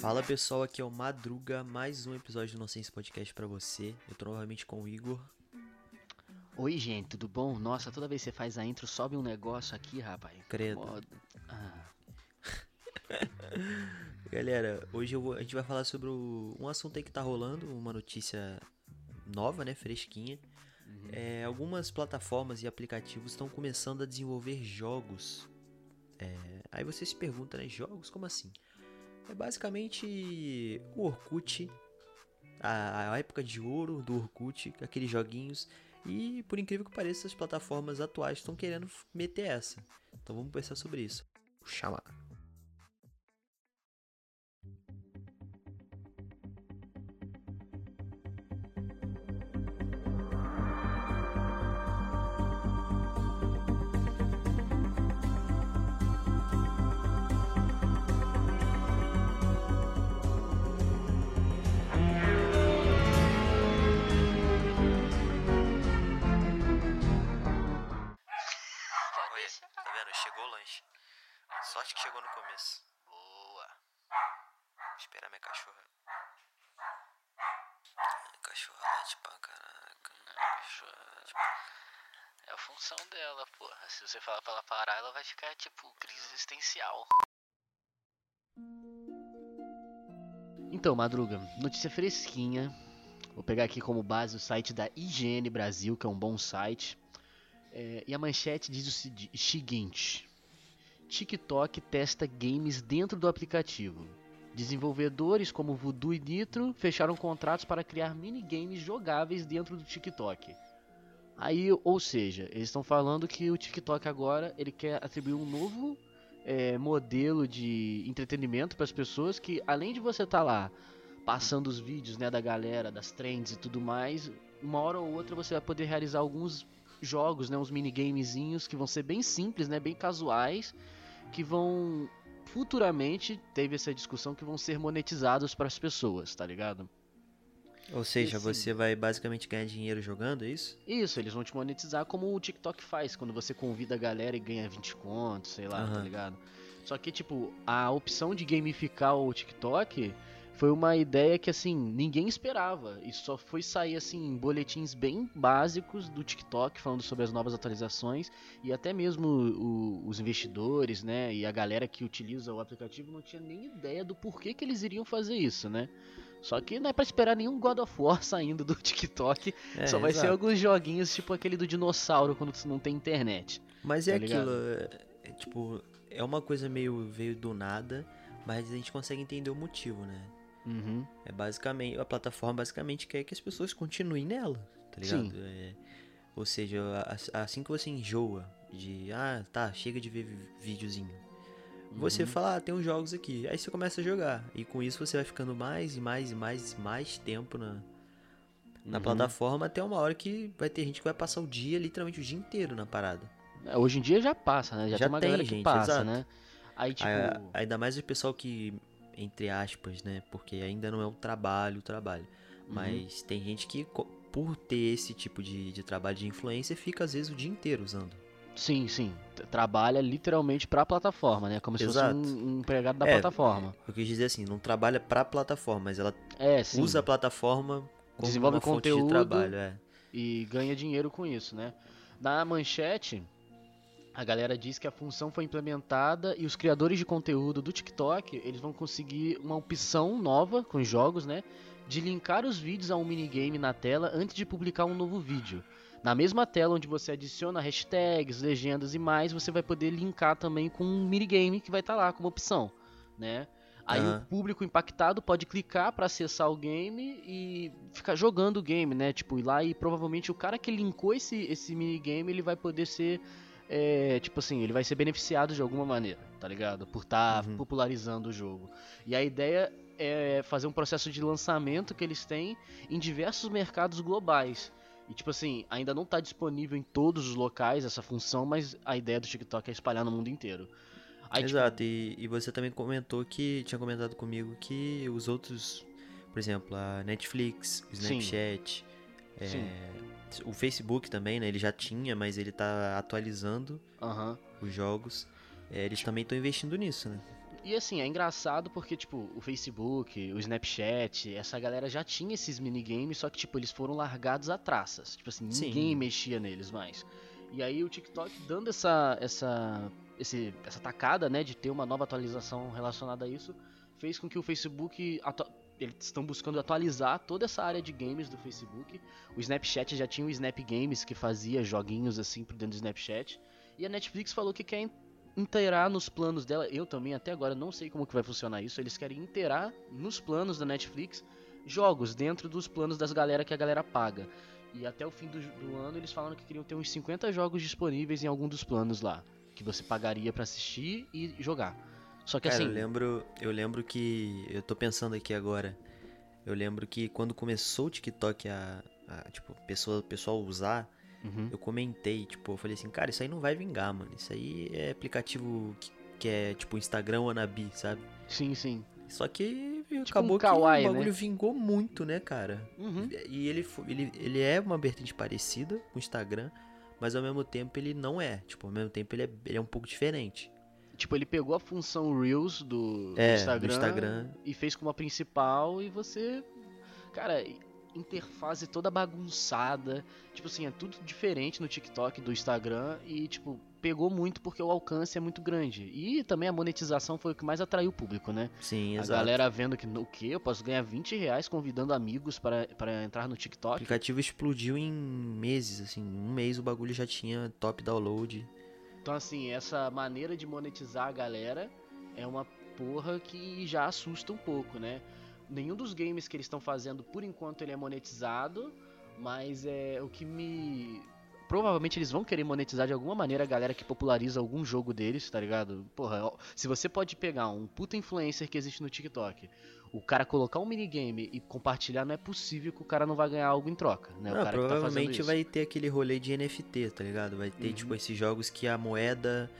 Fala pessoal, aqui é o Madruga, mais um episódio do Nonsense Podcast pra você. Eu tô novamente com o Igor. Oi, gente, tudo bom? Nossa, toda vez que você faz a intro, sobe um negócio aqui, rapaz. Credo. Ah, Galera, hoje eu vou- a gente vai falar sobre o- um assunto aí que tá rolando, uma notícia nova, né, fresquinha. É, algumas plataformas e aplicativos estão começando a desenvolver jogos. É, aí você se pergunta, né, jogos? Como assim? É basicamente o Orkut, a, a época de ouro do Orkut, aqueles joguinhos. E por incrível que pareça, as plataformas atuais estão querendo meter essa. Então vamos pensar sobre isso. Chamar. Sorte que chegou no começo. Boa. Vou esperar minha cachorra. Minha cachorra late pra caraca. Cachorra late É a função dela, porra. Se você falar pra ela parar, ela vai ficar, tipo, crise existencial. Então, Madruga, notícia fresquinha. Vou pegar aqui como base o site da IGN Brasil, que é um bom site. É, e a manchete diz o seguinte: TikTok testa games dentro do aplicativo. Desenvolvedores como Voodoo e Nitro fecharam contratos para criar minigames jogáveis dentro do TikTok. Aí, ou seja, eles estão falando que o TikTok agora ele quer atribuir um novo é, modelo de entretenimento para as pessoas que além de você estar lá passando os vídeos né, da galera, das trends e tudo mais, uma hora ou outra você vai poder realizar alguns jogos, né, uns minigamezinhos que vão ser bem simples, né, bem casuais, que vão futuramente teve essa discussão que vão ser monetizados para as pessoas, tá ligado? Ou seja, Esse- você vai basicamente ganhar dinheiro jogando, é isso? Isso, eles vão te monetizar como o TikTok faz, quando você convida a galera e ganha 20 contos, sei lá, tá Aham. ligado? Só que, tipo, a opção de gamificar o TikTok foi uma ideia que, assim, ninguém esperava. E só foi sair, assim, em boletins bem básicos do TikTok, falando sobre as novas atualizações. E até mesmo o- os investidores, né, e a galera que utiliza o aplicativo não tinha nem ideia do porquê que eles iriam fazer isso, né? Só que não é pra esperar nenhum God of War saindo do TikTok É, só vai ser exato. alguns joguinhos, tipo aquele do dinossauro quando não tem internet. Mas é tá ligado? aquilo, é, é, tipo, é uma coisa meio veio do nada, mas a gente consegue entender o motivo, né? Uhum. É basicamente, a plataforma basicamente quer que as pessoas continuem nela, tá ligado? É, ou seja, assim que você enjoa de, ah, tá, chega de ver vi- videozinho. Você Uhum. fala, ah, tem uns jogos aqui. Aí você começa a jogar. E com isso você vai ficando mais e mais e mais e mais tempo na, na Uhum. plataforma até uma hora que vai ter gente que vai passar o dia, literalmente o dia inteiro na parada. É, Hoje em dia já passa, né? Já, Já tem uma tem, galera gente, que passa, exato. né? Aí, tipo. Aí, ainda mais o pessoal que, entre aspas, né? Porque ainda não é um trabalho, o trabalho. uhum. Mas tem gente que, por ter esse tipo de, de trabalho de influência, fica às vezes o dia inteiro usando. Sim, sim. Trabalha literalmente pra plataforma, né? Como se Exato. fosse um, um empregado da É, plataforma. Eu quis dizer assim, não trabalha pra plataforma, mas ela É, usa a plataforma como Desenvolve uma fonte de conteúdo. trabalho. É. e ganha dinheiro com isso, né? Na manchete, a galera diz que a função foi implementada e os criadores de conteúdo do TikTok, eles vão conseguir uma opção nova com os jogos, né? De linkar os vídeos a um minigame na tela antes de publicar um novo vídeo. Na mesma tela onde você adiciona hashtags, legendas e mais, você vai poder linkar também com um minigame que vai estar lá como opção, né? Aí Aham. o público impactado pode clicar para acessar o game e ficar jogando o game, né? Tipo, ir lá e provavelmente o cara que linkou esse, esse minigame, ele vai poder ser. É, tipo assim, ele vai ser beneficiado de alguma maneira, tá ligado? Por estar Uhum. popularizando o jogo. E a ideia é fazer um processo de lançamento que eles têm em diversos mercados globais. E tipo assim, ainda não tá disponível em todos os locais essa função, mas a ideia do TikTok é espalhar no mundo inteiro. Aí, tipo, Exato, e, e você também comentou que tinha comentado comigo que os outros, por exemplo, a Netflix, o Sim. É, Sim. o Facebook também, né? Ele já tinha, mas ele tá atualizando aham. os jogos. É, eles também estão investindo nisso, né? E assim, é engraçado porque, tipo, o Facebook, o Snapchat, essa galera já tinha esses minigames, só que, tipo, eles foram largados a traças. Tipo assim, Sim. ninguém mexia neles mais. E aí o TikTok dando essa, essa, esse, essa tacada, né, de ter uma nova atualização relacionada a isso, fez com que o Facebook. Eles estão buscando atualizar toda essa área de games do Facebook. O Snapchat já tinha o Snap Games que fazia joguinhos assim por dentro do Snapchat. E a Netflix falou que quer inteirar nos planos dela. Eu também até agora não sei como que vai funcionar isso. Eles querem inteirar nos planos da Netflix jogos dentro dos planos das galera que a galera paga. E até o fim do, do ano eles falaram que queriam ter uns 50 jogos disponíveis em algum dos planos lá, que você pagaria pra assistir e jogar. Só que Cara, assim, eu lembro, eu lembro que. Eu tô pensando aqui agora. Eu lembro que quando começou o TikTok a. a, tipo, pessoa, pessoal usar, uhum, eu comentei, tipo, eu falei assim, cara, isso aí não vai vingar, mano. Isso aí é aplicativo que, que é tipo Instagram wannabe, sabe? sim, sim. Só que um acabou kawaii, que o né? bagulho vingou muito, né, cara? Uhum. E ele, ele, ele é uma vertente parecida com o Instagram, mas ao mesmo tempo ele não é. Tipo, ao mesmo tempo ele é, ele é um pouco diferente. Tipo, ele pegou a função Reels do, do É, do Instagram, Instagram. e fez como a principal e você. Cara, interface toda bagunçada. Tipo assim, é tudo diferente no TikTok do Instagram e, tipo, pegou muito porque o alcance é muito grande. E também a monetização foi o que mais atraiu o público, né? Sim, a exato. galera vendo que o que? Eu posso ganhar 20 reais convidando amigos para, entrar no O TikTok. aplicativo explodiu em meses, assim. Um mês o bagulho já tinha top download. Então, assim, essa maneira de monetizar a galera é uma porra que já assusta um pouco, né? Nenhum dos games que eles estão fazendo, por enquanto, ele é monetizado, mas é o que me. Provavelmente eles vão querer monetizar de alguma maneira a galera que populariza algum jogo deles, tá ligado? Porra, se você pode pegar um puta influencer que existe no TikTok, o cara colocar um minigame e compartilhar, não é possível que o cara não vai ganhar algo em troca, né? o Não, que tá provavelmente isso. vai ter aquele rolê de NFT, tá ligado? Vai ter, Uhum. tipo, esses jogos que a moeda.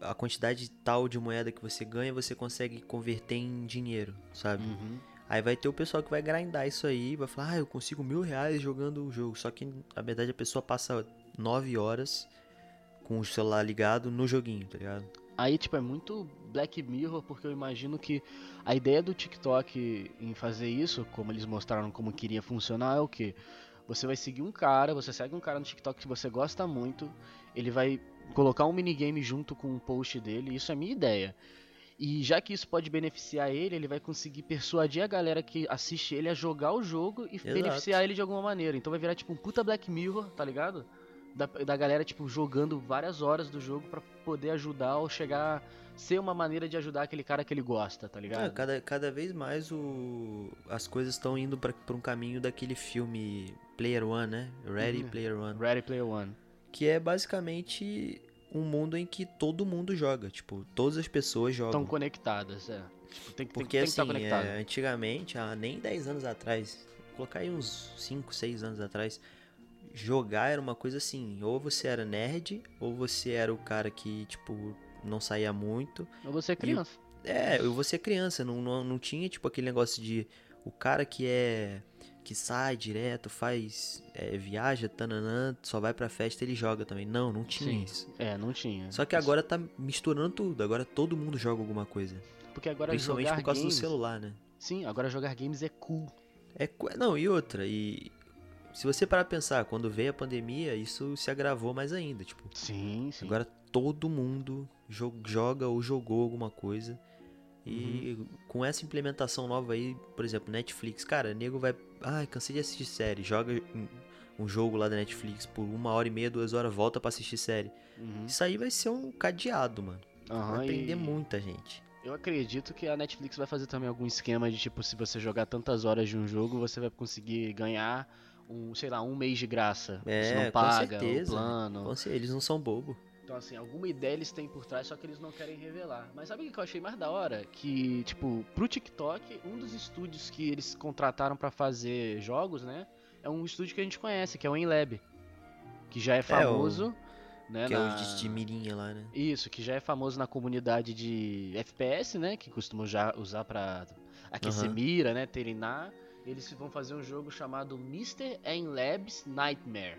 A quantidade tal de moeda que você ganha, você consegue converter em dinheiro, sabe? Uhum. Aí vai ter o pessoal que vai grindar isso aí, vai falar, ah, eu consigo mil reais jogando o jogo. Só que, na verdade, a pessoa passa nove horas com o celular ligado no joguinho, tá ligado? Aí, tipo, é muito Black Mirror, porque eu imagino que a ideia do TikTok em fazer isso, como eles mostraram como queria funcionar, é o que? Você vai seguir um cara, você segue um cara no TikTok que você gosta muito, ele vai colocar um minigame junto com um post dele, isso é minha ideia. E já que isso pode beneficiar ele, ele vai conseguir persuadir a galera que assiste ele a jogar o jogo e beneficiar ele de alguma maneira. Então vai virar tipo um puta Black Mirror, tá ligado? Da, da galera, tipo, jogando várias horas do jogo pra poder ajudar ou chegar. Ser uma maneira de ajudar aquele cara que ele gosta, tá É, ligado? cada, cada vez mais o, as coisas estão indo pra um caminho daquele filme Player One, né? Ready Uhum. Player One. Ready Player One. Que é basicamente um mundo em que todo mundo joga. Tipo, todas as pessoas jogam. Estão conectadas, é. Tipo, tem, que- tem, Porque tem que assim, é, antigamente, há nem 10 anos atrás, vou colocar aí uns 5, 6 anos atrás, jogar era uma coisa assim, ou você era nerd, ou você era o cara que, tipo, não saía muito. Ou você é criança. É, ou você é criança, não, não, não tinha, tipo, aquele negócio de o cara que é. que sai direto, faz. é, viaja, tananã, só vai pra festa ele joga também. Não, não tinha Sim. isso. É, não tinha. Só que agora tá misturando tudo, agora todo mundo joga alguma coisa. Porque agora Principalmente jogar por causa games... do celular, né? Sim, agora jogar games é cool. É, não, e outra, e se você parar pra pensar, quando veio a pandemia, isso se agravou mais ainda, tipo, Sim, sim. agora todo mundo jo- joga ou jogou alguma coisa. E Uhum. com essa implementação nova aí, por exemplo, Netflix, cara, nego vai, ai, cansei de assistir série, joga um- jogo lá da Netflix por uma hora e meia, duas horas, volta pra assistir série. Uhum. Isso aí vai ser um cadeado, mano. Aham, Vai prender e- muita gente. Eu acredito que a Netflix vai fazer também algum esquema de tipo, se você jogar tantas horas de um jogo, você vai conseguir ganhar um, sei lá, um mês de graça. você É, não com paga certeza. o plano. Então, assim, eles não são bobo. Então, assim, alguma ideia eles têm por trás, só que eles não querem revelar. Mas sabe o que eu achei mais da hora? Que, tipo, pro TikTok, um dos estúdios que eles contrataram pra fazer jogos, né? é um estúdio que a gente conhece, que é o Enlab. Que já é famoso. né, Que é na- os de mirinha lá, né? Isso, que já é famoso na comunidade de FPS, né? Que costumam já usar pra aquecer Aham. mira, né? Treinar. Eles vão fazer um jogo chamado Mr. Labs Nightmare.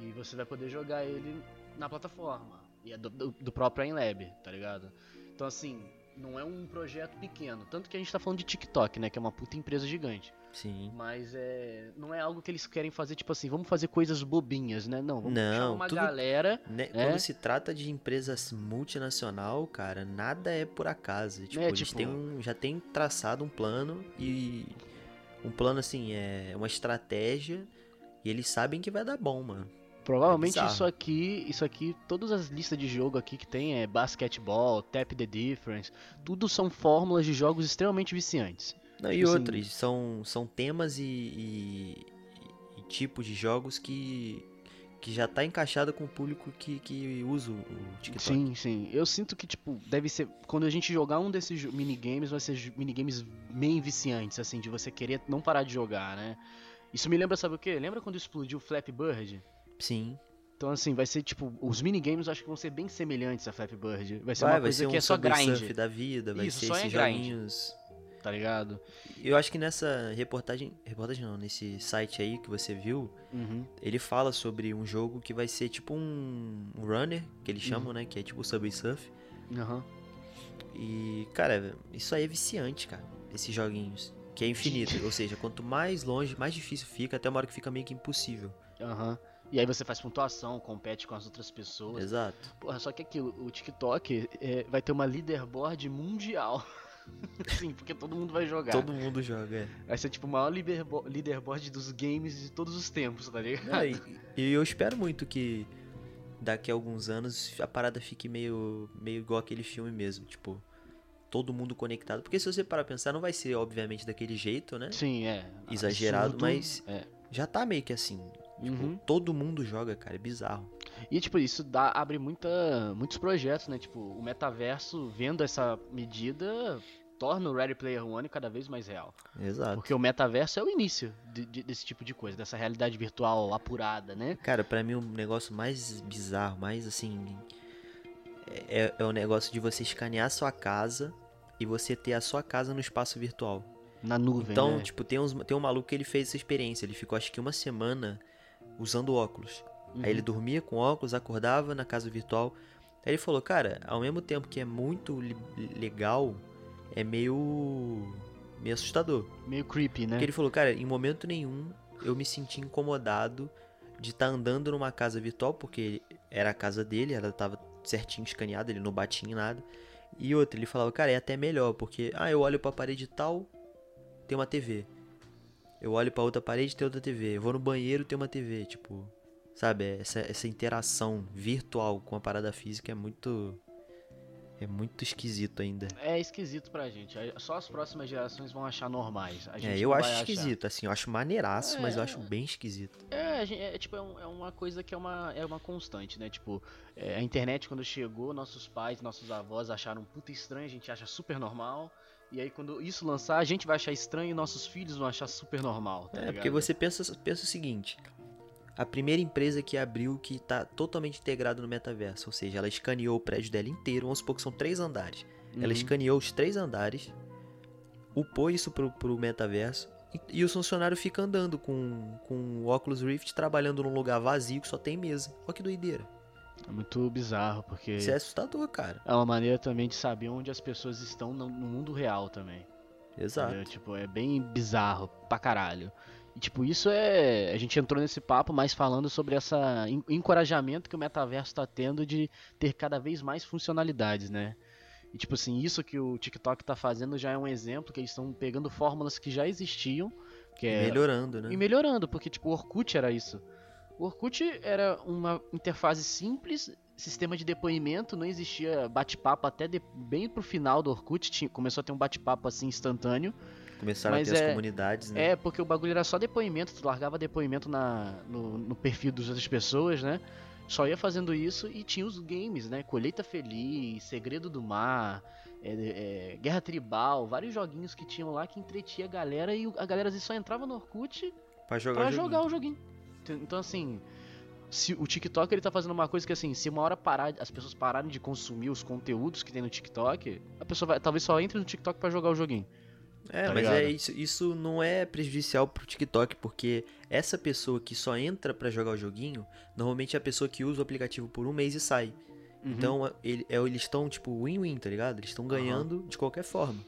E você vai poder jogar ele na plataforma. E é do, do, do próprio Enlab, tá ligado? Então assim, não é um projeto pequeno. Tanto que a gente tá falando de TikTok, né? Que é uma puta empresa gigante. Sim. Mas é. Não é algo que eles querem fazer, tipo assim, vamos fazer coisas bobinhas, né? Não, vamos Não, chamar uma tudo- galera. Né, É. Quando se trata de empresa multinacional, cara, nada é por acaso. Tipo, É, eles tipo- têm um, já têm traçado um plano e. Um plano assim, é uma estratégia. E eles sabem que vai dar bom, mano. Provavelmente bizarro. isso aqui, isso aqui, todas as listas de jogo aqui que tem é basquetebol, tap the difference, tudo são fórmulas de jogos extremamente viciantes. Não, e Tipo assim- outros, são, são temas e, e, e tipos de jogos que, que já tá encaixado com o público que, que usa o TikTok. Sim, sim. Eu sinto que tipo deve ser quando a gente jogar um desses minigames, vai ser minigames bem viciantes assim, de você querer não parar de jogar, né? Isso me lembra, sabe o quê? Lembra quando explodiu o Flappy Bird? Sim. Então assim, vai ser tipo, os minigames eu acho que vão ser bem semelhantes a Flappy Bird. Vai ser Vai, uma vai coisa ser um que é só grind, da vida, vai Isso, ser só é esses grind. joguinhos. Tá ligado? Eu acho que nessa reportagem. Reportagem não, nesse site aí que você viu, Uhum. ele fala sobre um jogo que vai ser tipo um runner, que eles Uhum. chamam, né? Que é tipo o Subway Surf. Aham. E, cara, isso aí é viciante, cara. Esses joguinhos. Que é infinito. Ou seja, quanto mais longe, mais difícil fica, até uma hora que fica meio que impossível. Aham. E aí você faz pontuação, compete com as outras pessoas. Exato. Porra, só que aquilo, o TikTok é, vai ter uma leaderboard mundial. Sim, porque todo mundo vai jogar. Todo mundo joga, é. Vai ser tipo o maior leaderbo- leaderboard dos games de todos os tempos, tá ligado? Não, e, e eu espero muito que daqui a alguns anos a parada fique meio, meio igual aquele filme mesmo. Tipo, todo mundo conectado. Porque se você parar pra pensar, não vai ser, obviamente, daquele jeito, né? Sim, é. Exagerado, Absurdo. mas- É. Já tá meio que assim. Tipo, Uhum. todo mundo joga, cara. É bizarro. E tipo, isso dá, abre muita, muitos projetos, né? Tipo, o metaverso, vendo essa medida, torna o Ready Player One cada vez mais real. Exato. Porque o metaverso é o início de- de- desse tipo de coisa, dessa realidade virtual apurada, né? Cara, pra mim o negócio mais bizarro, mais assim. É, é o negócio de você escanear sua casa e você ter a sua casa no espaço virtual. Na nuvem, Então, né? tipo, tem, uns, tem um maluco que ele fez essa experiência. Ele ficou acho que uma semana usando óculos. Uhum. Aí ele dormia com óculos, acordava na casa virtual. Aí ele falou, cara, ao mesmo tempo que é muito legal, é meio. meio assustador. Meio creepy, né? Porque ele falou, cara, em momento nenhum eu me senti incomodado de estar andando numa casa virtual, porque era a casa dele, ela tava certinho escaneada, ele não batia em nada. E outra, ele falava, cara, é até melhor, porque, ah, eu olho pra parede tal, tem uma TV. Eu olho pra outra parede, tem outra TV. Eu vou no banheiro, tem uma TV. Tipo, sabe, essa, essa interação virtual com a parada física é muito. É muito esquisito ainda. É esquisito pra gente. Só as próximas gerações vão achar normais. A gente É, eu acho vai achar. esquisito, assim, eu acho maneiraço, mas eu É. acho bem esquisito. É, gente- é, tipo, é, um- é uma coisa que é uma, é uma constante, né? Tipo, é, a internet quando chegou, nossos pais, nossos avós acharam puta estranho, a gente acha super normal. E aí quando isso lançar, a gente vai achar estranho e nossos filhos vão achar super normal, tá É, ligado? porque você pensa, pensa o seguinte: a primeira empresa que abriu que tá totalmente integrado no metaverso, ou seja, ela escaneou o prédio dela inteiro, vamos supor que são três andares. Ela Uhum. escaneou os três andares, upou isso pro, pro metaverso, e, e o funcionário fica andando com, com o Oculus Rift, trabalhando num lugar vazio que só tem mesa. Olha que doideira. É muito bizarro, porque Isso é assustador, cara. é uma maneira também de saber onde as pessoas estão no, no mundo real também. Exato. entendeu? Tipo, é bem bizarro pra caralho. E tipo, isso é. A gente entrou nesse papo mais falando sobre essa en- encorajamento que o metaverso tá tendo de ter cada vez mais funcionalidades, né? E tipo assim, isso que o TikTok tá fazendo já é um exemplo que eles estão pegando fórmulas que já existiam, que é Melhorando, né? e melhorando, porque tipo, o Orkut era isso. O Orkut era uma interface simples, sistema de depoimento, não existia bate-papo até de- bem pro final do Orkut, tinha- começou a ter um bate-papo assim instantâneo. Começaram Mas a ter é- as comunidades, né? É, porque o bagulho era só depoimento, tu largava depoimento na, no, no perfil das outras pessoas, né? Só ia fazendo isso e tinha os games, né? Colheita Feliz, Segredo do Mar, é, é, Guerra Tribal, vários joguinhos que tinham lá que entretia a galera e a galera só entrava no Orkut Pra jogar pra o joguinho. jogar o joguinho. Ent- Então, assim, se o TikTok ele tá fazendo uma coisa que, assim, se uma hora parar, as pessoas pararem de consumir os conteúdos que tem no TikTok, a pessoa vai, talvez só entre no TikTok pra jogar o joguinho. É, tá mas ligado? é isso, isso não é prejudicial pro TikTok, porque essa pessoa que só entra pra jogar o joguinho, normalmente é a pessoa que usa o aplicativo por um mês e sai. Uhum. Então, ele, é, eles estão, tipo, win-win, tá ligado? Eles estão ganhando de qualquer forma.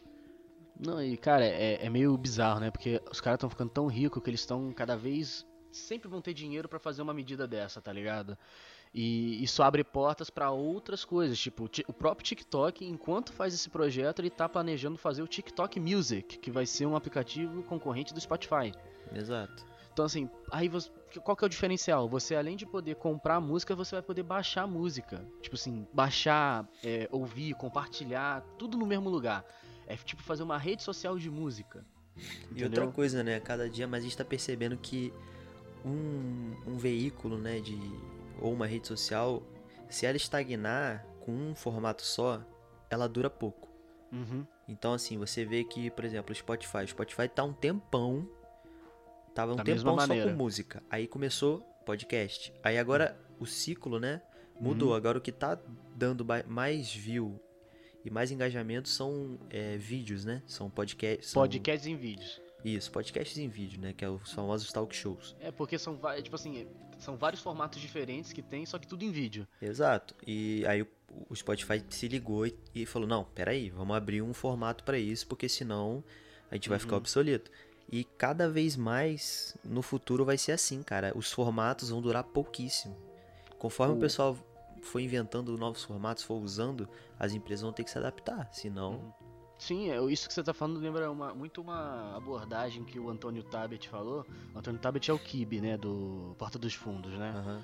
Não, e cara, é, é meio bizarro, né? Porque os caras estão ficando tão ricos que eles estão cada vez. Sempre vão ter dinheiro pra fazer uma medida dessa, tá ligado? E isso abre portas pra outras coisas. Tipo, o próprio TikTok, enquanto faz esse projeto, ele tá planejando fazer o TikTok Music, que vai ser um aplicativo concorrente do Spotify. Exato. Então, assim, aí você. Qual que é o diferencial? Você, além de poder comprar música, você vai poder baixar música. Tipo assim, baixar, é, ouvir, compartilhar, tudo no mesmo lugar. É tipo fazer uma rede social de música. E outra Entendeu? coisa, né? Cada dia mais a gente tá percebendo que um, um veículo, né, de ou uma rede social, se ela estagnar com um formato só, ela dura pouco. Uhum. Então, assim, você vê que, por exemplo, o Spotify. O Spotify tá um tempão. Tava um Da tempão só com música. Aí começou podcast. Aí agora o ciclo, né? Mudou. Uhum. Agora o que tá dando mais view e mais engajamento são é, vídeos, né? São podcasts. são- Podcasts em vídeos. Isso, podcasts em vídeo, né? Que é os famosos talk shows. É porque são, va- tipo assim, são vários formatos diferentes que tem, só que tudo em vídeo. Exato. E aí o, Spotify se ligou e, falou: não, peraí, vamos abrir um formato pra isso, porque senão a gente vai ficar Uhum. obsoleto. E cada vez mais no futuro vai ser assim, cara. Os formatos vão durar pouquíssimo. Conforme o, O- pessoal for inventando novos formatos, for usando, as empresas vão ter que se adaptar. Senão. Uhum. Sim, é, isso que você tá falando lembra uma- muito uma abordagem que o Antônio Tabet falou. O Antônio Tabet é o Kibe, né, do Porta dos Fundos, né? Aham.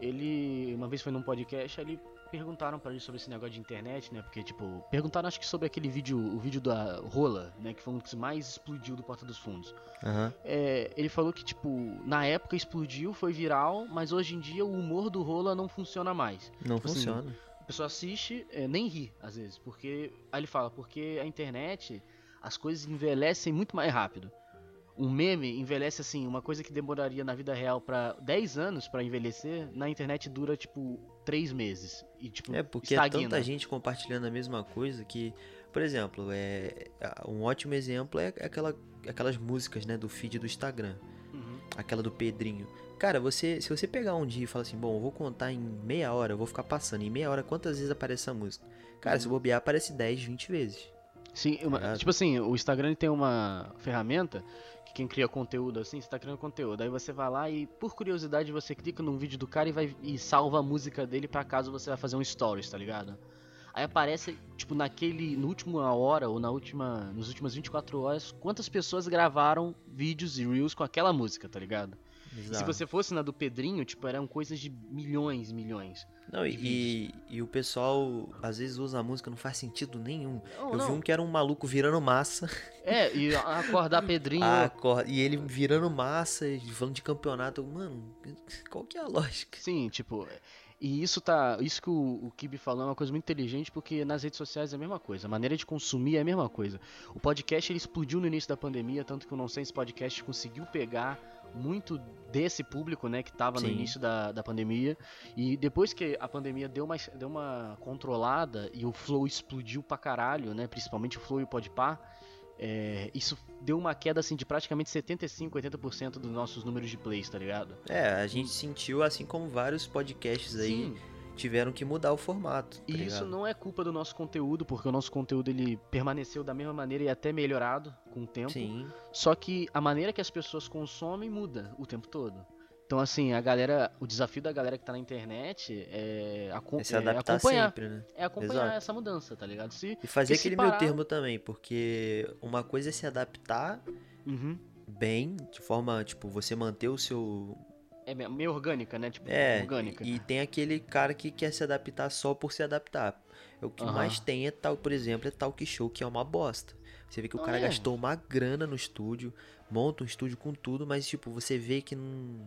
Ele, uma vez foi num podcast, ele perguntaram pra ele sobre esse negócio de internet, né? Porque, tipo, perguntaram acho que sobre aquele vídeo, o vídeo da Rola, né? Que foi um dos que mais explodiu do Porta dos Fundos. Aham. É, ele falou que, tipo, na época explodiu, foi viral, mas hoje em dia o humor do Rola não funciona mais. Não Tipo assim, funciona. A pessoa assiste, é, nem ri, às vezes, porque. Aí ele fala, porque a internet, as coisas envelhecem muito mais rápido. Um meme envelhece assim, uma coisa que demoraria na vida real pra 10 anos pra envelhecer, na internet dura tipo 3 meses. E tipo, É, porque é tanta gente compartilhando a mesma coisa que, por exemplo, é um ótimo exemplo é aquela, aquelas músicas, né, do feed do Instagram. Aquela do Pedrinho. Cara, você, se você pegar um dia e falar assim, bom, eu vou contar em meia hora, eu vou ficar passando em meia hora quantas vezes aparece essa música. Cara, Uhum. se bobear, aparece 10, 20 vezes. Sim, uma- Ligado? tipo assim, o Instagram tem uma ferramenta que quem cria conteúdo assim, você tá criando conteúdo. Aí você vai lá e, por curiosidade, você clica num vídeo do cara e vai e salva a música dele pra caso você vai fazer um stories, tá ligado? Aí aparece, tipo, naquele. No última hora ou na última. Nos últimas 24 horas, quantas pessoas gravaram vídeos e reels com aquela música, tá ligado? E se você fosse na do Pedrinho, tipo, eram coisas de milhões, milhões. Não, de e, e o pessoal às vezes usa a música, não faz sentido nenhum. Não, eu vi não. um que era um maluco virando massa. É, e acordar Pedrinho. Cor- e ele virando massa, e falando de campeonato. Mano, qual que é a lógica? Sim, tipo, e isso tá, isso que o, o Kibi falou é uma coisa muito inteligente porque nas redes sociais é a mesma coisa, a maneira de consumir é a mesma coisa. O podcast ele explodiu no início da pandemia, tanto que o Nonsense Podcast conseguiu pegar muito desse público, né, que tava no início da, da pandemia, e depois que a pandemia deu uma, deu uma controlada e o Flow explodiu pra caralho, né, principalmente o Flow e o Podpah, é, isso deu uma queda assim de praticamente 75, 80% dos nossos números de plays, tá ligado? É, a gente sentiu, assim como vários podcasts aí Sim. tiveram que mudar o formato. Tá E isso não é culpa do nosso conteúdo, porque o nosso conteúdo ele permaneceu da mesma maneira e até melhorado com o tempo. Sim, Só que a maneira que as pessoas consomem muda o tempo todo. Então assim, a galera, o desafio da galera que tá na internet é, é se é adaptar acompanhar, sempre, né? é acompanhar Exato. essa mudança, tá ligado? Se, E fazer aquele parar- meio termo também, porque uma coisa é se adaptar Uhum. bem, de forma, tipo, você manter o seu. é me- meio orgânica, né? Tipo, É, orgânica. e tem aquele cara que quer se adaptar só por se adaptar. O que Aham. mais tem é tal, por exemplo, é talk show, que é uma bosta. Você vê que o cara é. gastou uma grana no estúdio, monta um estúdio com tudo, mas tipo, você vê que não.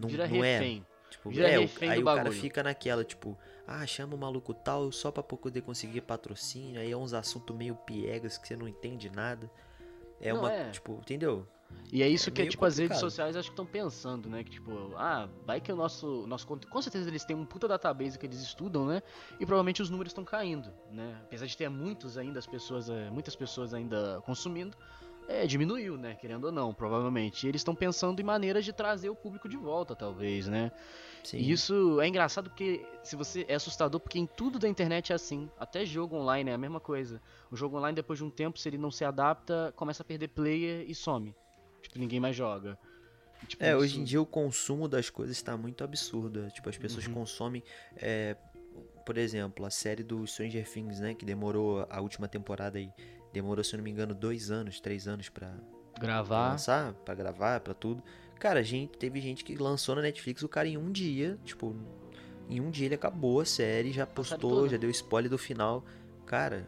Não, Vira não é. refém. Tipo, Vira é, o- refém aí o cara bagulho. fica naquela, tipo, ah, chama o maluco tal só pra poder conseguir patrocínio, aí é uns assuntos meio piegas que você não entende nada. É Não, uma, é. tipo, entendeu? E é isso É que, meio tipo, as redes complicado. sociais acho que estão pensando, né? Que, tipo, ah, vai que o nosso, nosso conteúdo... Com certeza eles têm um puta database que eles estudam, né? E provavelmente os números estão caindo, né? Apesar de ter muitos ainda, as pessoas, é, muitas pessoas ainda consumindo, é, diminuiu, né? Querendo ou não, provavelmente. E eles estão pensando em maneiras de trazer o público de volta, talvez, né? Sim. E isso é engraçado porque se você é assustador porque em tudo da internet é assim. Até jogo online é a mesma coisa. O jogo online depois de um tempo, se ele não se adapta, começa a perder player e some. Tipo, ninguém mais joga. E, tipo, É, isso- hoje em dia o consumo das coisas está muito absurdo. Tipo, as pessoas Uhum. consomem. é, por exemplo, a série do Stranger Things, né? Que demorou a última temporada aí. Demorou, se eu não me engano, dois anos, três anos pra, pra gravar. lançar, pra gravar, pra tudo. Cara, gente, teve gente que lançou na Netflix o cara em um dia. Tipo, em um dia ele acabou a série, já postou, já deu spoiler do final. Cara,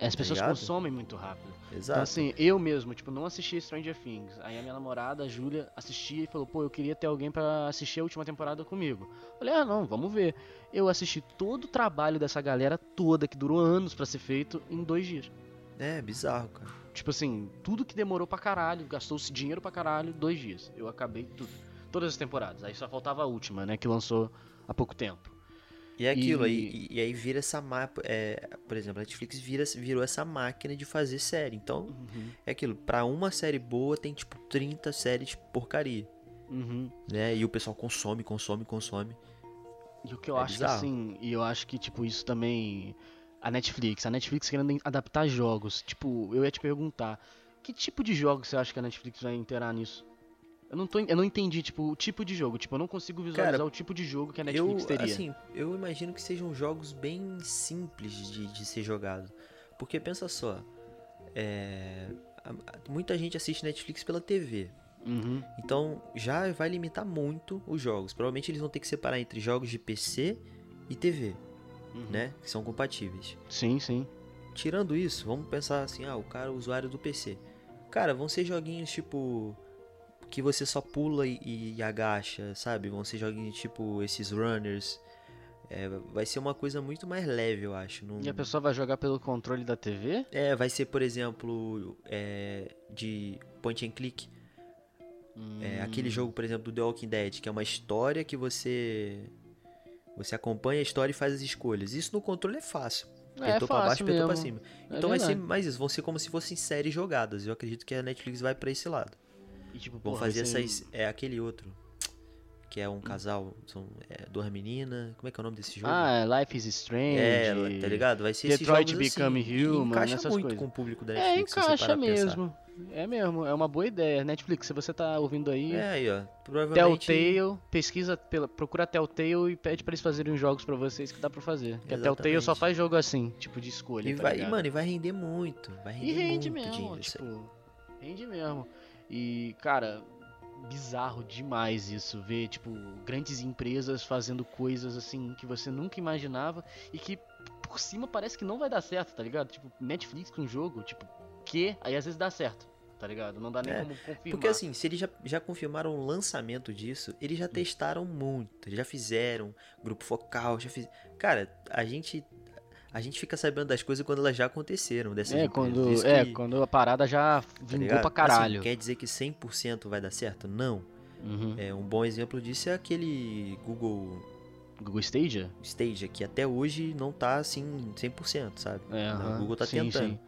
As pessoas ligado? consomem muito rápido. exato. Então, assim, eu mesmo, tipo, não assisti Stranger Things. Aí a minha namorada, a Júlia, assistia e falou, pô, eu queria ter alguém pra assistir a última temporada comigo. Falei, ah, não, vamos ver. Eu assisti todo o trabalho dessa galera toda, que durou anos pra ser feito, em dois dias. É, bizarro, cara. Tipo assim, tudo que demorou pra caralho, gastou-se dinheiro pra caralho, dois dias. Eu acabei tudo. Todas as temporadas. Aí só faltava a última, né, que lançou há pouco tempo. E é aquilo, E- aí, e, aí vira essa mapa. É, por exemplo, a Netflix vira, virou essa máquina de fazer série. Então, Uhum. é aquilo, pra uma série boa tem tipo 30 séries porcaria. Uhum. Né? E o pessoal consome, consome, consome. E o que eu É acho que assim, e eu acho que tipo isso também a Netflix, a Netflix querendo adaptar jogos. Tipo, eu ia te perguntar, que tipo de jogo você acha que a Netflix vai inteirar nisso? Eu não tô, eu não entendi, tipo, o tipo de jogo, tipo, eu não consigo visualizar Cara, o tipo de jogo que a Eu, Netflix teria. assim, eu imagino que sejam jogos bem simples de, de ser jogado. Porque pensa só, é, muita gente assiste Netflix pela TV. Uhum. Então já vai limitar muito os jogos. Provavelmente eles vão ter que separar entre jogos de PC e TV, uhum. né? Que são compatíveis. Sim, sim. Tirando isso, vamos pensar assim, ah, o cara, o usuário do PC. Cara, vão ser joguinhos tipo que você só pula e, e agacha, sabe? Vão ser joguinhos tipo esses runners. É, vai ser uma coisa muito mais leve, eu acho. Não... E a pessoa vai jogar pelo controle da TV? É, vai ser, por exemplo, é, de point and click. É, Hum. aquele jogo, por exemplo, do The Walking Dead, que é uma história que você você acompanha a história e faz as escolhas. Isso no controle é fácil. É, Apertou pra baixo, apertou pra mesmo. cima. É Então vai ser mais isso, vão ser como se fossem séries jogadas. Eu acredito que a Netflix vai pra esse lado. E, tipo, Vão porra, fazer ser- essas. É aquele outro. Que é um casal. São é, duas meninas. Como é que é o nome desse jogo? Ah, Life is Strange. é, tá ligado? Vai ser Detroit esses jogos Become assim, e Human, encaixa essas muito coisas. com o público da É, Netflix. se você encaixa pra pensar. É mesmo, é uma boa ideia. Netflix, se você tá ouvindo aí, É aí, ó. Provavelmente. Telltale, pesquisa, pela, procura Telltale e pede pra eles fazerem uns jogos pra vocês que dá pra fazer. Porque a Telltale só faz jogo assim, tipo de escolha. E, tá vai, e, mano, e vai render muito. Vai render E rende muito mesmo, dinheiro. tipo, rende mesmo. E, cara, bizarro demais isso, ver, tipo, grandes empresas fazendo coisas assim que você nunca imaginava e que por cima parece que não vai dar certo, tá ligado? Tipo, Netflix com jogo, tipo, que aí às vezes dá certo, tá ligado? Não dá nem É, como confirmar. Porque assim, se eles já, já confirmaram o lançamento disso, eles já Hum. testaram muito, já fizeram grupo focal, já fiz. Cara, a gente a gente fica sabendo das coisas quando elas já aconteceram dessas É, quando, é, que- quando a parada já tá vingou ligado? pra caralho. Assim, quer dizer que 100% vai dar certo? Não. Uhum. É, um bom exemplo disso é aquele Google Google Stadia? Stadia, que até hoje não tá assim 100%, sabe? É, aham, o Google tá sim, tentando. sim.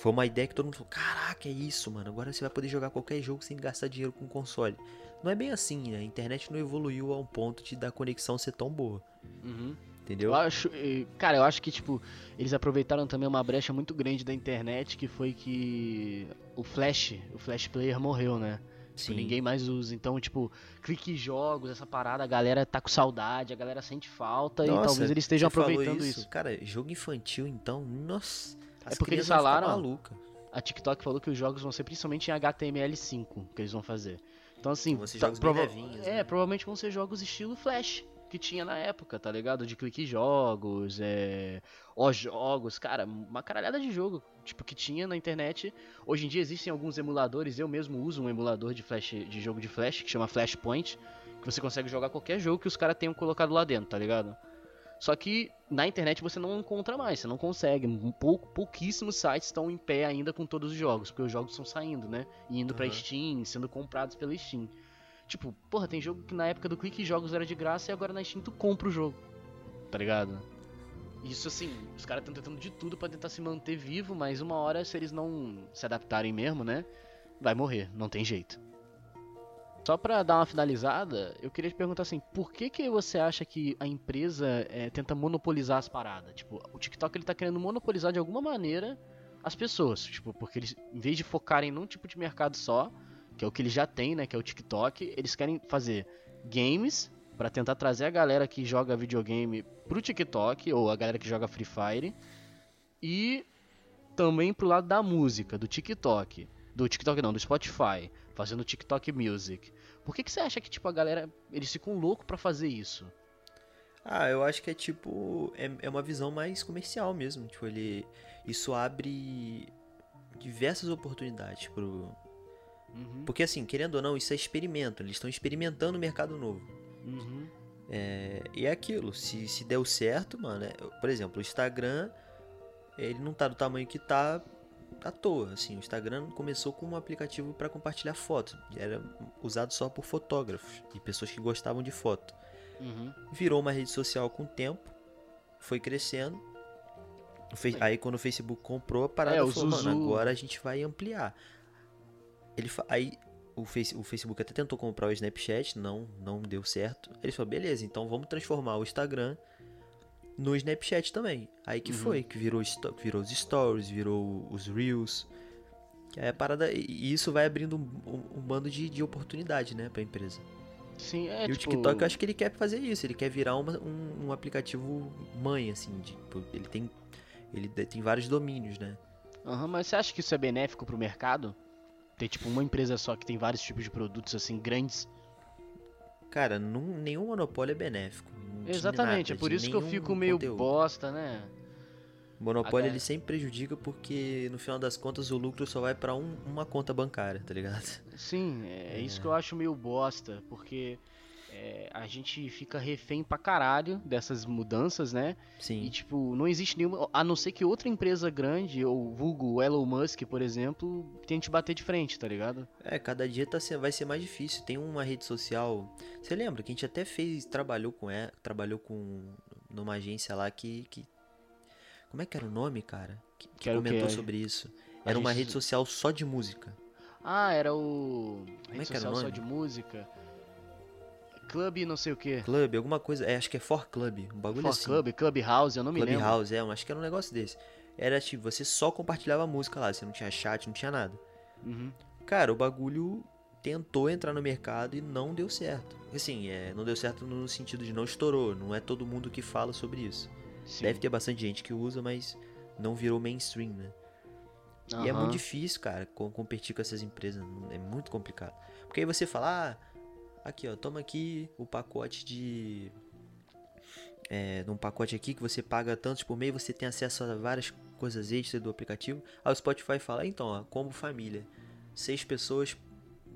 Foi uma ideia que todo mundo falou: caraca, é isso, mano. Agora você vai poder jogar qualquer jogo sem gastar dinheiro com console. Não é bem assim, né? A internet não evoluiu a um ponto de da conexão ser tão boa. Uhum. Entendeu? Eu acho, cara, eu acho que tipo eles aproveitaram também uma brecha muito grande da internet que foi que o Flash, o Flash Player morreu, né? Tipo, Sim. ninguém mais usa. Então, tipo, clique jogos, essa parada, a galera tá com saudade, a galera sente falta e Nossa, talvez eles estejam aproveitando isso. Cara, jogo infantil então, nossa. As É porque eles falaram-. A TikTok falou que os jogos vão ser principalmente em HTML5 que eles vão fazer. Então, assim, Vão ser tá- jogos prova- levinhos, é, né? provavelmente vão ser jogos estilo Flash que tinha na época, tá ligado? De clique jogos, é, ó jogos, cara, uma caralhada de jogo, tipo que tinha na internet. Hoje em dia existem alguns emuladores, eu mesmo uso um emulador de flash, de jogo de flash que chama Flashpoint, que você consegue jogar qualquer jogo que os caras tenham colocado lá dentro, tá ligado? Só que na internet você não encontra mais, você não consegue. Um pouco, pouquíssimos sites estão em pé ainda com todos os jogos, porque os jogos estão saindo, né? E indo uhum. pra Steam, sendo comprados pela Steam. Tipo, porra, tem jogo que na época do Clique Jogos era de graça e agora na Steam tu compra o jogo. Tá ligado? Isso assim, os caras estão tentando de tudo para tentar se manter vivo, mas uma hora, se eles não se adaptarem mesmo, né? Vai morrer, não tem jeito. Só pra dar uma finalizada, eu queria te perguntar assim, por que que você acha que a empresa é, tenta monopolizar as paradas? Tipo, o TikTok ele tá querendo monopolizar de alguma maneira as pessoas, tipo, porque eles, em vez de focarem num tipo de mercado só, que é o que eles já têm, né, que é o TikTok, eles querem fazer games para tentar trazer a galera que joga videogame pro TikTok, ou a galera que joga Free Fire, e também pro lado da música, do TikTok. Do TikTok não, do Spotify, fazendo TikTok Music. Por que, que você acha que, tipo, a galera, eles ficam loucos para fazer isso? Ah, eu acho que é tipo. É, é uma visão mais comercial mesmo. Tipo, ele. Isso abre diversas oportunidades pro. Uhum. Porque assim, querendo ou não, isso é experimento. Eles estão experimentando o mercado novo. Uhum. É, e é aquilo, se, se deu certo, mano, é, por exemplo, o Instagram, ele não tá do tamanho que tá à toa, assim, o Instagram começou com um aplicativo para compartilhar fotos, era usado só por fotógrafos e pessoas que gostavam de foto. Uhum. Virou uma rede social com o tempo, foi crescendo, Aí quando o Facebook comprou, a parada é, falou, Zuzu... mano, agora a gente vai ampliar. Ele Aí o, face, o Facebook até tentou comprar o Snapchat, não, não deu certo. Ele falou, beleza, então vamos transformar o Instagram no Snapchat também. Aí que uhum. foi, que virou, virou os stories, virou os reels. Que a parada. E isso vai abrindo um, um, um bando de, de oportunidade, né, pra empresa. Sim, é, e tipo... o TikTok eu acho que ele quer fazer isso, ele quer virar uma, um, um aplicativo mãe, assim, de, tipo, ele tem. Ele tem vários domínios, né? Uhum, mas você acha que isso é benéfico pro mercado? ter tipo uma empresa só que tem vários tipos de produtos assim grandes. Cara, num, nenhum monopólio é benéfico. Exatamente, é por isso que eu fico meio conteúdo. bosta, né? O monopólio ele sempre prejudica porque no final das contas o lucro só vai para um, uma conta bancária, tá ligado? Sim, é, é, isso que eu acho meio bosta, porque é, a gente fica refém pra caralho dessas mudanças, né? Sim. E, tipo, não existe nenhuma. A não ser que outra empresa grande, ou vulgo Elon Musk, por exemplo, tente bater de frente, tá ligado? É, cada dia tá, vai ser mais difícil. Tem uma rede social. Você lembra que a gente até fez. Trabalhou com. É, trabalhou com. numa agência lá que. que como é que era o nome, cara? Que, que comentou que sobre isso. Era uma rede social só de música. Ah, era o. Como rede é que era o nome? só de música. Club não sei o que. Club, alguma coisa. É, acho que é For Club. Um bagulho For assim. Club, Clubhouse, eu não me Club lembro. Clubhouse, é, acho que era um negócio desse. Era tipo, você só compartilhava música lá, você não tinha chat, não tinha nada. Uhum. Cara, o bagulho tentou entrar no mercado e não deu certo. Assim, é, não deu certo no sentido de não estourou. Não é todo mundo que fala sobre isso. Sim. Deve ter bastante gente que usa, mas não virou mainstream, né? Uhum. E é muito difícil, cara, competir com essas empresas. É muito complicado. Porque aí você fala, ah, Aqui, ó, toma aqui o pacote de é, num pacote aqui que você paga tantos por mês, você tem acesso a várias coisas extras do aplicativo. Aí o Spotify fala, então, ó, como família, seis pessoas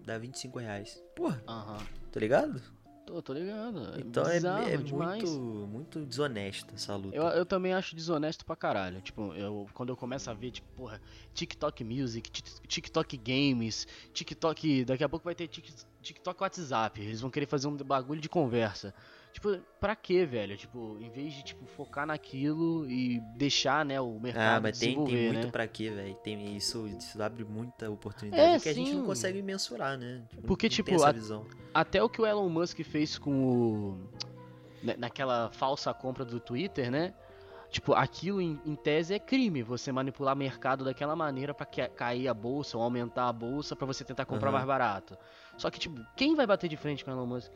dá 25 reais. Porra, uhum. tá ligado? Tô, tô ligado. É então é, bizarro, é, é muito, muito desonesta essa luta. Eu, eu também acho desonesto pra caralho. Tipo, eu, quando eu começo a ver, tipo, porra, TikTok Music, TikTok Games, TikTok. Daqui a pouco vai ter TikTok WhatsApp. Eles vão querer fazer um bagulho de conversa. Tipo, pra quê, velho? Tipo, em vez de, tipo, focar naquilo e deixar, né, o mercado Ah, mas tem, tem muito né? pra quê, velho? Tem isso, isso abre muita oportunidade é, que sim. a gente não consegue mensurar, né? Tipo, Porque, tipo, a, até o que o Elon Musk fez com o... Né, naquela falsa compra do Twitter, né? Tipo, aquilo em, em, tese é crime, você manipular mercado daquela maneira para cair a bolsa ou aumentar a bolsa para você tentar comprar uhum. mais barato. Só que, tipo, quem vai bater de frente com o Elon Musk?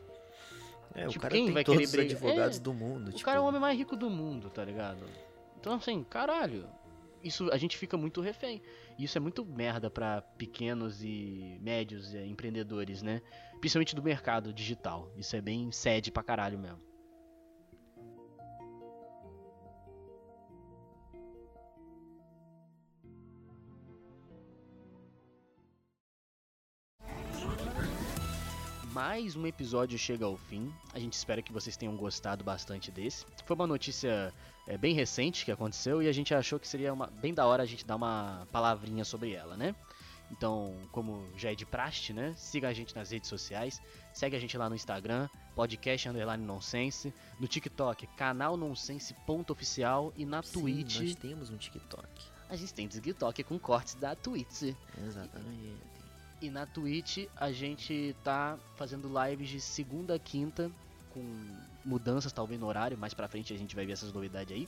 É, tipo, o cara quem tem vai todos os advogados é, do mundo. O tipo... cara é o homem mais rico do mundo, tá ligado? Então, assim, caralho. Isso a gente fica muito refém. Isso é muito merda para pequenos e médios empreendedores, né? Principalmente do mercado digital. Isso é bem sede pra caralho mesmo. Mais um episódio chega ao fim. A gente espera que vocês tenham gostado bastante desse. Foi uma notícia é, bem recente que aconteceu e a gente achou que seria uma, bem da hora a gente dar uma palavrinha sobre ela, né? Então, como já é de praxe, né? Siga a gente nas redes sociais. Segue a gente lá no Instagram, podcast underline nonsense. No TikTok, canal nonsense.oficial. E na Sim, Twitch. nós temos um TikTok. A gente tem TikTok com cortes da Twitch. Exatamente. E na Twitch a gente tá fazendo lives de segunda a quinta, com mudanças talvez no horário, mais pra frente a gente vai ver essas novidades aí.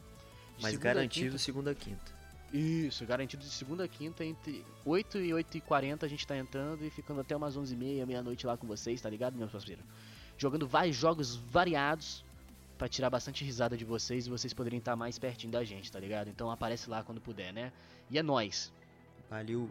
De Mas segunda garantido quinta- segunda a quinta. Isso, garantido de segunda a quinta, entre 8 e 8 e 40 a gente tá entrando e ficando até umas 11 e meia, meia-noite lá com vocês, tá ligado, meus parceiros? Jogando vários jogos variados pra tirar bastante risada de vocês e vocês poderem estar mais pertinho da gente, tá ligado? Então aparece lá quando puder, né? E é nóis! Valeu.